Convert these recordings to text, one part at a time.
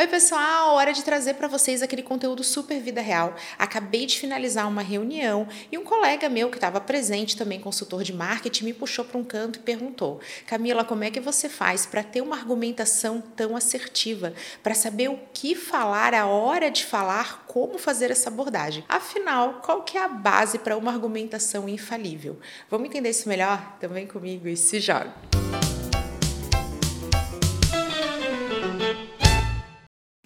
Oi, pessoal! Hora de trazer para vocês aquele conteúdo super vida real. Acabei de finalizar uma reunião e um colega meu que estava presente, também consultor de marketing, me puxou para um canto e perguntou: Camila, como é que você faz para ter uma argumentação tão assertiva, para saber o que falar, a hora de falar, como fazer essa abordagem? Afinal, qual que é a base para uma argumentação infalível? Vamos entender isso melhor? Também comigo e se joga!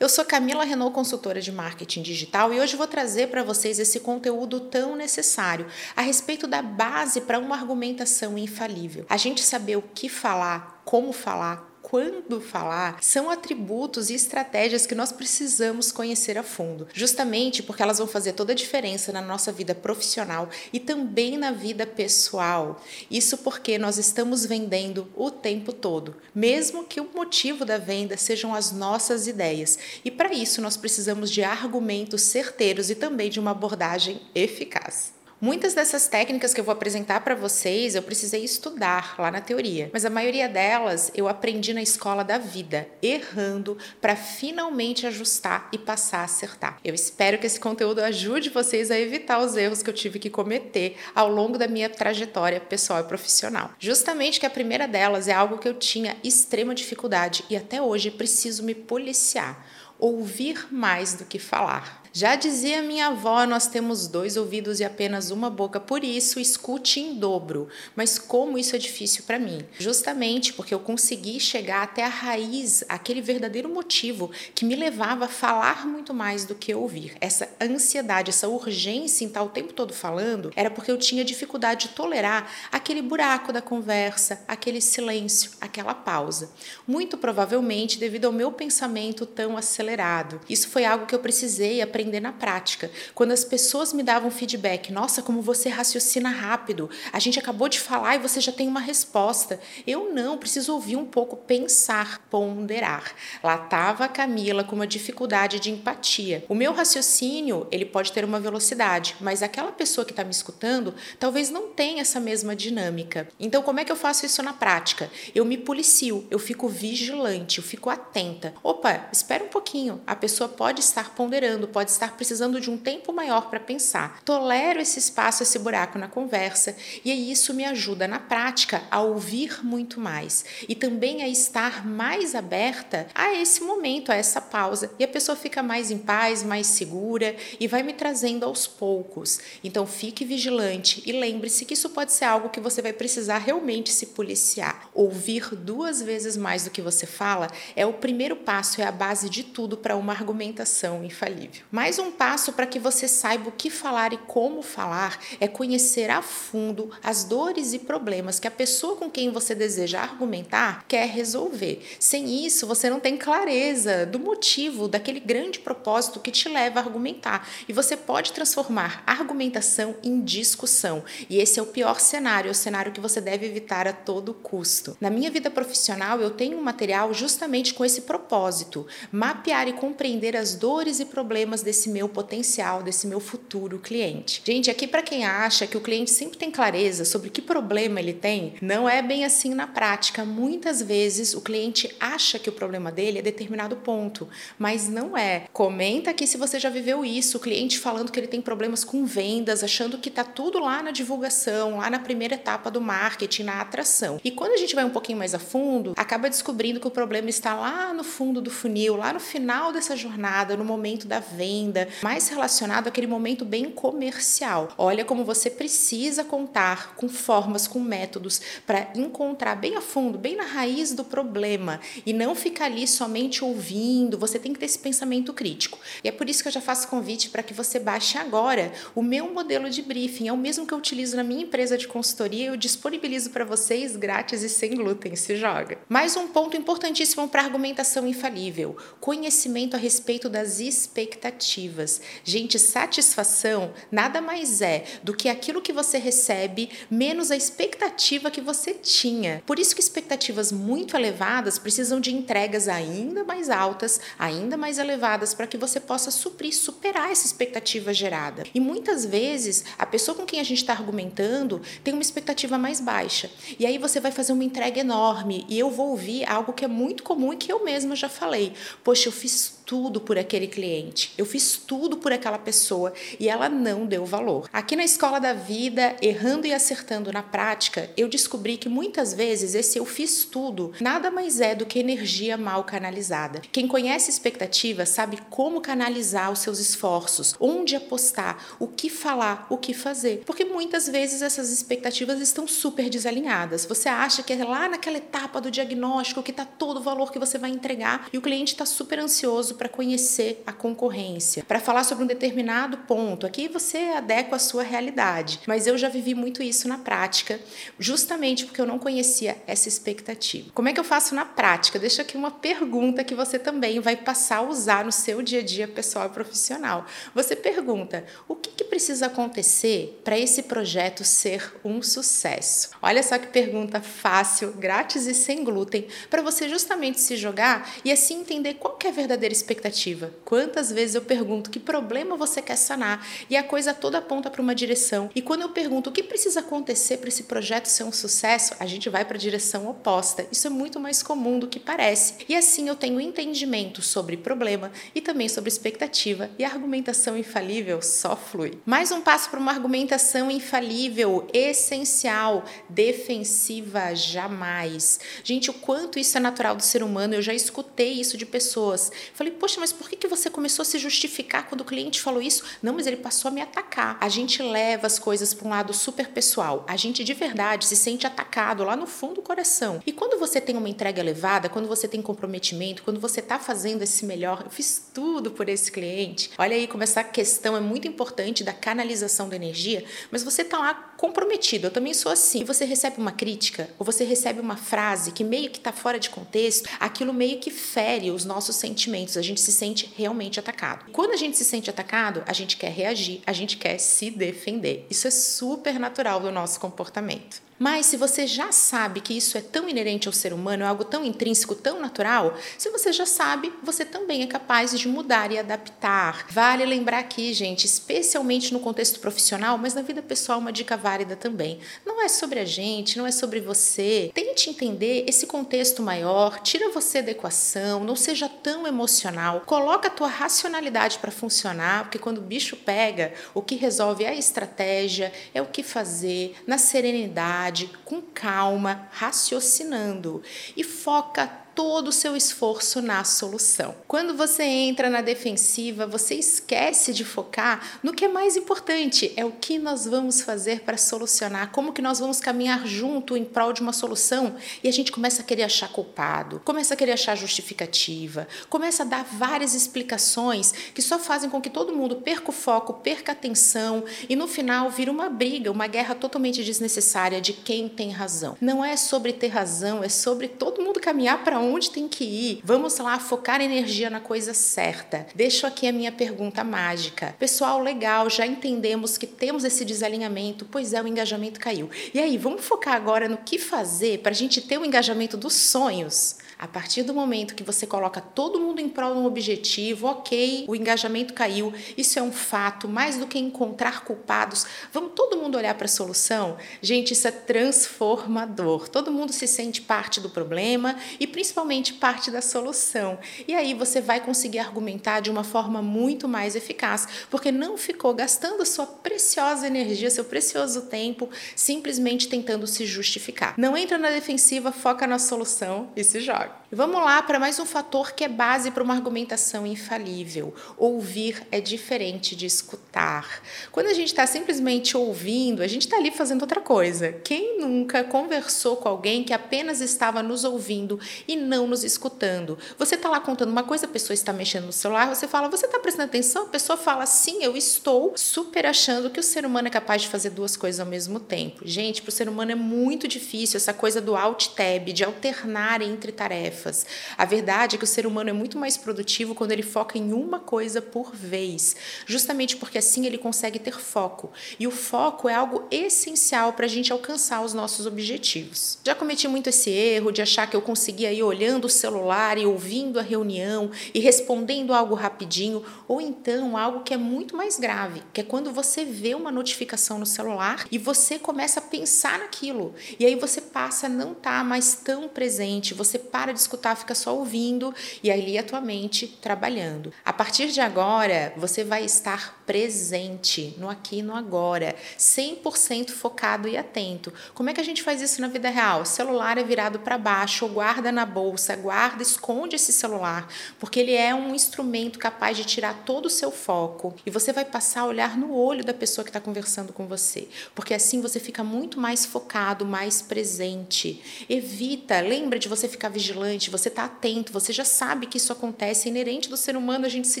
Eu sou Camila Renault, consultora de marketing digital, e hoje vou trazer para vocês esse conteúdo tão necessário a respeito da base para uma argumentação infalível. A gente saber o que falar, como falar, quando falar são atributos e estratégias que nós precisamos conhecer a fundo, justamente porque elas vão fazer toda a diferença na nossa vida profissional e também na vida pessoal. Isso porque nós estamos vendendo o tempo todo, mesmo que o motivo da venda sejam as nossas ideias. E para isso nós precisamos de argumentos certeiros e também de uma abordagem eficaz. Muitas dessas técnicas que eu vou apresentar para vocês eu precisei estudar lá na teoria, mas a maioria delas eu aprendi na escola da vida, errando para finalmente ajustar e passar a acertar. Eu espero que esse conteúdo ajude vocês a evitar os erros que eu tive que cometer ao longo da minha trajetória pessoal e profissional. Justamente que a primeira delas é algo que eu tinha extrema dificuldade e até hoje preciso me policiar ouvir mais do que falar. Já dizia minha avó, nós temos dois ouvidos e apenas uma boca, por isso escute em dobro. Mas como isso é difícil para mim? Justamente porque eu consegui chegar até a raiz, aquele verdadeiro motivo que me levava a falar muito mais do que ouvir. Essa ansiedade, essa urgência em estar o tempo todo falando, era porque eu tinha dificuldade de tolerar aquele buraco da conversa, aquele silêncio, aquela pausa. Muito provavelmente devido ao meu pensamento tão acelerado. Isso foi algo que eu precisei aprender aprender na prática. Quando as pessoas me davam feedback, nossa, como você raciocina rápido, a gente acabou de falar e você já tem uma resposta. Eu não, preciso ouvir um pouco, pensar, ponderar. Lá estava a Camila com uma dificuldade de empatia. O meu raciocínio, ele pode ter uma velocidade, mas aquela pessoa que está me escutando talvez não tenha essa mesma dinâmica. Então, como é que eu faço isso na prática? Eu me policio, eu fico vigilante, eu fico atenta. Opa, espera um pouquinho. A pessoa pode estar ponderando, pode estar precisando de um tempo maior para pensar. Tolero esse espaço, esse buraco na conversa, e isso me ajuda na prática a ouvir muito mais e também a estar mais aberta a esse momento, a essa pausa. E a pessoa fica mais em paz, mais segura e vai me trazendo aos poucos. Então fique vigilante e lembre-se que isso pode ser algo que você vai precisar realmente se policiar. Ouvir duas vezes mais do que você fala é o primeiro passo, é a base de tudo para uma argumentação infalível. Mais um passo para que você saiba o que falar e como falar é conhecer a fundo as dores e problemas que a pessoa com quem você deseja argumentar quer resolver. Sem isso, você não tem clareza do motivo, daquele grande propósito que te leva a argumentar. E você pode transformar argumentação em discussão. E esse é o pior cenário, é o cenário que você deve evitar a todo custo. Na minha vida profissional, eu tenho um material justamente com esse propósito: mapear e compreender as dores e problemas desse meu potencial, desse meu futuro cliente. Gente, aqui para quem acha que o cliente sempre tem clareza sobre que problema ele tem, não é bem assim na prática. Muitas vezes o cliente acha que o problema dele é determinado ponto, mas não é. Comenta aqui se você já viveu isso, o cliente falando que ele tem problemas com vendas, achando que tá tudo lá na divulgação, lá na primeira etapa do marketing, na atração. E quando a gente vai um pouquinho mais a fundo, acaba descobrindo que o problema está lá no fundo do funil, lá no final dessa jornada, no momento da venda venda, mais relacionado àquele momento bem comercial. Olha como você precisa contar com formas, com métodos para encontrar bem a fundo, bem na raiz do problema e não ficar ali somente ouvindo. Você tem que ter esse pensamento crítico. E é por isso que eu já faço convite para que você baixe agora o meu modelo de briefing. É o mesmo que eu utilizo na minha empresa de consultoria. Eu disponibilizo para vocês grátis e sem glúten. Se joga. Mais um ponto importantíssimo para argumentação infalível: conhecimento a respeito das expectativas expectativas. Gente, satisfação nada mais é do que aquilo que você recebe menos a expectativa que você tinha. Por isso que expectativas muito elevadas precisam de entregas ainda mais altas, ainda mais elevadas para que você possa suprir, superar essa expectativa gerada. E muitas vezes a pessoa com quem a gente está argumentando tem uma expectativa mais baixa. E aí você vai fazer uma entrega enorme e eu vou ouvir algo que é muito comum e que eu mesma já falei. Poxa, eu fiz tudo por aquele cliente, eu fiz tudo por aquela pessoa e ela não deu valor. Aqui na escola da vida, errando e acertando na prática, eu descobri que muitas vezes esse eu fiz tudo nada mais é do que energia mal canalizada. Quem conhece expectativa sabe como canalizar os seus esforços, onde apostar, o que falar, o que fazer. Porque muitas vezes essas expectativas estão super desalinhadas. Você acha que é lá naquela etapa do diagnóstico que está todo o valor que você vai entregar e o cliente está super ansioso para conhecer a concorrência, para falar sobre um determinado ponto. Aqui você adequa a sua realidade, mas eu já vivi muito isso na prática, justamente porque eu não conhecia essa expectativa. Como é que eu faço na prática? Deixa aqui uma pergunta que você também vai passar a usar no seu dia a dia pessoal e profissional. Você pergunta: o que, que precisa acontecer para esse projeto ser um sucesso? Olha só que pergunta fácil, grátis e sem glúten, para você justamente se jogar e assim entender qual é a verdadeira expectativa. Quantas vezes eu pergunto que problema você quer sanar e a coisa toda aponta para uma direção. E quando eu pergunto o que precisa acontecer para esse projeto ser um sucesso, a gente vai para a direção oposta. Isso é muito mais comum do que parece. E assim eu tenho entendimento sobre problema e também sobre expectativa e a argumentação infalível só flui. Mais um passo para uma argumentação infalível, essencial, defensiva jamais. Gente, o quanto isso é natural do ser humano, eu já escutei isso de pessoas. Falei, poxa, mas por que, que você começou a se justificar quando o cliente falou isso? Não, mas ele passou a me atacar. A gente leva as coisas para um lado super pessoal. A gente de verdade se sente atacado lá no fundo do coração. E quando você tem uma entrega elevada, quando você tem comprometimento, quando você está fazendo esse melhor, eu fiz tudo por esse cliente. Olha aí como essa questão é muito importante da canalização da energia, mas você está lá comprometido. Eu também sou assim. E você recebe uma crítica ou você recebe uma frase que meio que está fora de contexto, aquilo meio que fere os nossos sentimentos. A gente se sente realmente atacado. Quando a gente se sente atacado, a gente quer reagir, a gente quer se defender. Isso é super natural do nosso comportamento. Mas se você já sabe que isso é tão inerente ao ser humano, é algo tão intrínseco, tão natural, se você já sabe, você também é capaz de mudar e adaptar. Vale lembrar aqui, gente, especialmente no contexto profissional, mas na vida pessoal, uma dica válida também. Não é sobre a gente, não é sobre você. Tente entender esse contexto maior, tira você da equação, não seja tão emocional, coloca a tua racionalidade para funcionar, porque quando o bicho pega, o que resolve é a estratégia, é o que fazer, na serenidade com calma, raciocinando. E foca todo o seu esforço na solução. Quando você entra na defensiva, você esquece de focar no que é mais importante, é o que nós vamos fazer para solucionar, como que nós vamos caminhar junto em prol de uma solução, e a gente começa a querer achar culpado, começa a querer achar justificativa, começa a dar várias explicações que só fazem com que todo mundo perca o foco, perca a atenção e no final vira uma briga, uma guerra totalmente desnecessária de quem tem razão. Não é sobre ter razão, é sobre todo mundo caminhar para onde tem que ir. Vamos lá focar energia na coisa certa. Deixo aqui a minha pergunta mágica. Pessoal, legal, já entendemos que temos esse desalinhamento, pois é, o engajamento caiu. E aí, vamos focar agora no que fazer para a gente ter o engajamento dos sonhos? A partir do momento que você coloca todo mundo em prol de um objetivo, ok, o engajamento caiu, isso é um fato, mais do que encontrar culpados, vamos todo mundo olhar para a solução? Gente, isso é transformador. Todo mundo se sente parte do problema e principalmente parte da solução. E aí você vai conseguir argumentar de uma forma muito mais eficaz, porque não ficou gastando sua preciosa energia, seu precioso tempo, simplesmente tentando se justificar. Não entra na defensiva, foca na solução e se joga. Vamos lá para mais um fator que é base para uma argumentação infalível. Ouvir é diferente de escutar. Quando a gente está simplesmente ouvindo, a gente está ali fazendo outra coisa. Quem nunca conversou com alguém que apenas estava nos ouvindo e não nos escutando? Você está lá contando uma coisa, a pessoa está mexendo no celular, você fala, você está prestando atenção? A pessoa fala, sim, eu estou, super achando que o ser humano é capaz de fazer duas coisas ao mesmo tempo. Gente, para o ser humano é muito difícil essa coisa do alt tab, de alternar entre tarefas tarefas. A verdade é que o ser humano é muito mais produtivo quando ele foca em uma coisa por vez, justamente porque assim ele consegue ter foco. E o foco é algo essencial para a gente alcançar os nossos objetivos. Já cometi muito esse erro de achar que eu conseguia ir olhando o celular e ouvindo a reunião e respondendo algo rapidinho, ou então algo que é muito mais grave, que é quando você vê uma notificação no celular e você começa a pensar naquilo. E aí você passa a não estar tá mais tão presente, você de escutar escutar, fica só ouvindo e ali a tua mente trabalhando. A partir de agora, você vai estar presente no aqui e no agora, 100% focado e atento. Como é que a gente faz isso na vida real? O celular é virado para baixo, ou guarda na bolsa, guarda, esconde esse celular, porque ele é um instrumento capaz de tirar todo o seu foco e você vai passar a olhar no olho da pessoa que está conversando com você, porque assim você fica muito mais focado, mais presente. Evita, lembra de você ficar vigilante, você está atento, você já sabe que isso acontece, é inerente do ser humano, a gente se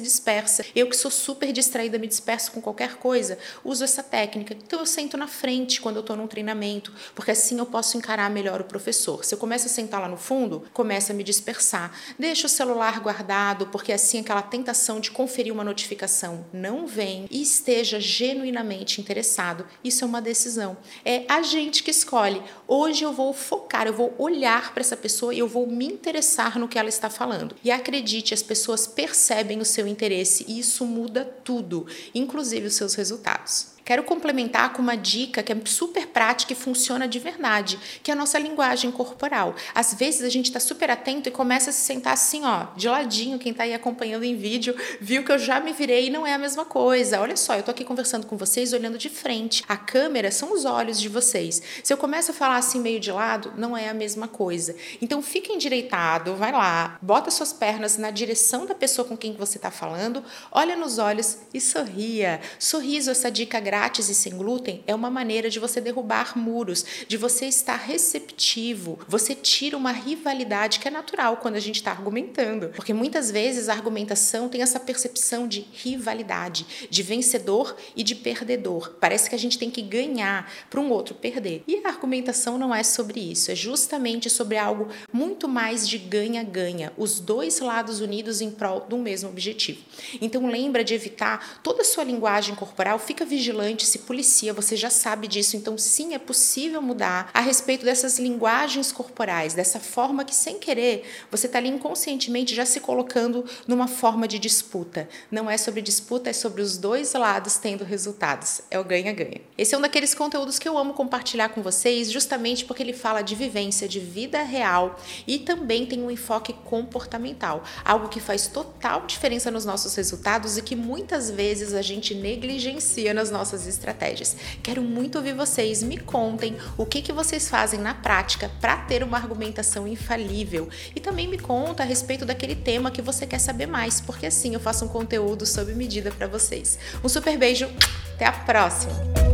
dispersa. Eu que sou super distraída, me disperso com qualquer coisa, uso essa técnica. Então eu sento na frente quando eu estou num treinamento, porque assim eu posso encarar melhor o professor. Se eu começo a sentar lá no fundo, começa a me dispersar. Deixa o celular guardado, porque assim aquela tentação de conferir uma notificação não vem e esteja genuinamente interessado. Isso é uma decisão. É a gente que escolhe. Hoje eu vou focar, eu vou olhar para essa pessoa e eu vou me interessar no que ela está falando. E acredite, as pessoas percebem o seu interesse e isso muda tudo inclusive os seus resultados. Quero complementar com uma dica que é super prática e funciona de verdade, que é a nossa linguagem corporal. Às vezes a gente está super atento e começa a se sentar assim, ó, de ladinho. Quem está aí acompanhando em vídeo viu que eu já me virei e não é a mesma coisa. Olha só, eu estou aqui conversando com vocês olhando de frente. A câmera são os olhos de vocês. Se eu começo a falar assim meio de lado, não é a mesma coisa. Então fica endireitado, vai lá, bota suas pernas na direção da pessoa com quem você está falando, olha nos olhos e sorria. Sorriso, essa dica grátis e sem glúten é uma maneira de você derrubar muros, de você estar receptivo. Você tira uma rivalidade que é natural quando a gente está argumentando, porque muitas vezes a argumentação tem essa percepção de rivalidade, de vencedor e de perdedor. Parece que a gente tem que ganhar para um outro perder. E a argumentação não é sobre isso, é justamente sobre algo muito mais de ganha-ganha, os dois lados unidos em prol do mesmo objetivo. Então lembra de evitar toda a sua linguagem corporal, fica vigilante vigilante, se policia, você já sabe disso. Então, sim, é possível mudar a respeito dessas linguagens corporais, dessa forma que, sem querer, você está ali inconscientemente já se colocando numa forma de disputa. Não é sobre disputa, é sobre os dois lados tendo resultados. É o ganha-ganha. Esse é um daqueles conteúdos que eu amo compartilhar com vocês, justamente porque ele fala de vivência, de vida real e também tem um enfoque comportamental, algo que faz total diferença nos nossos resultados e que muitas vezes a gente negligencia nas nossas nossas estratégias. Quero muito ouvir vocês, me contem o que, que vocês fazem na prática para ter uma argumentação infalível e também me conta a respeito daquele tema que você quer saber mais, porque assim eu faço um conteúdo sob medida para vocês. Um super beijo, até a próxima!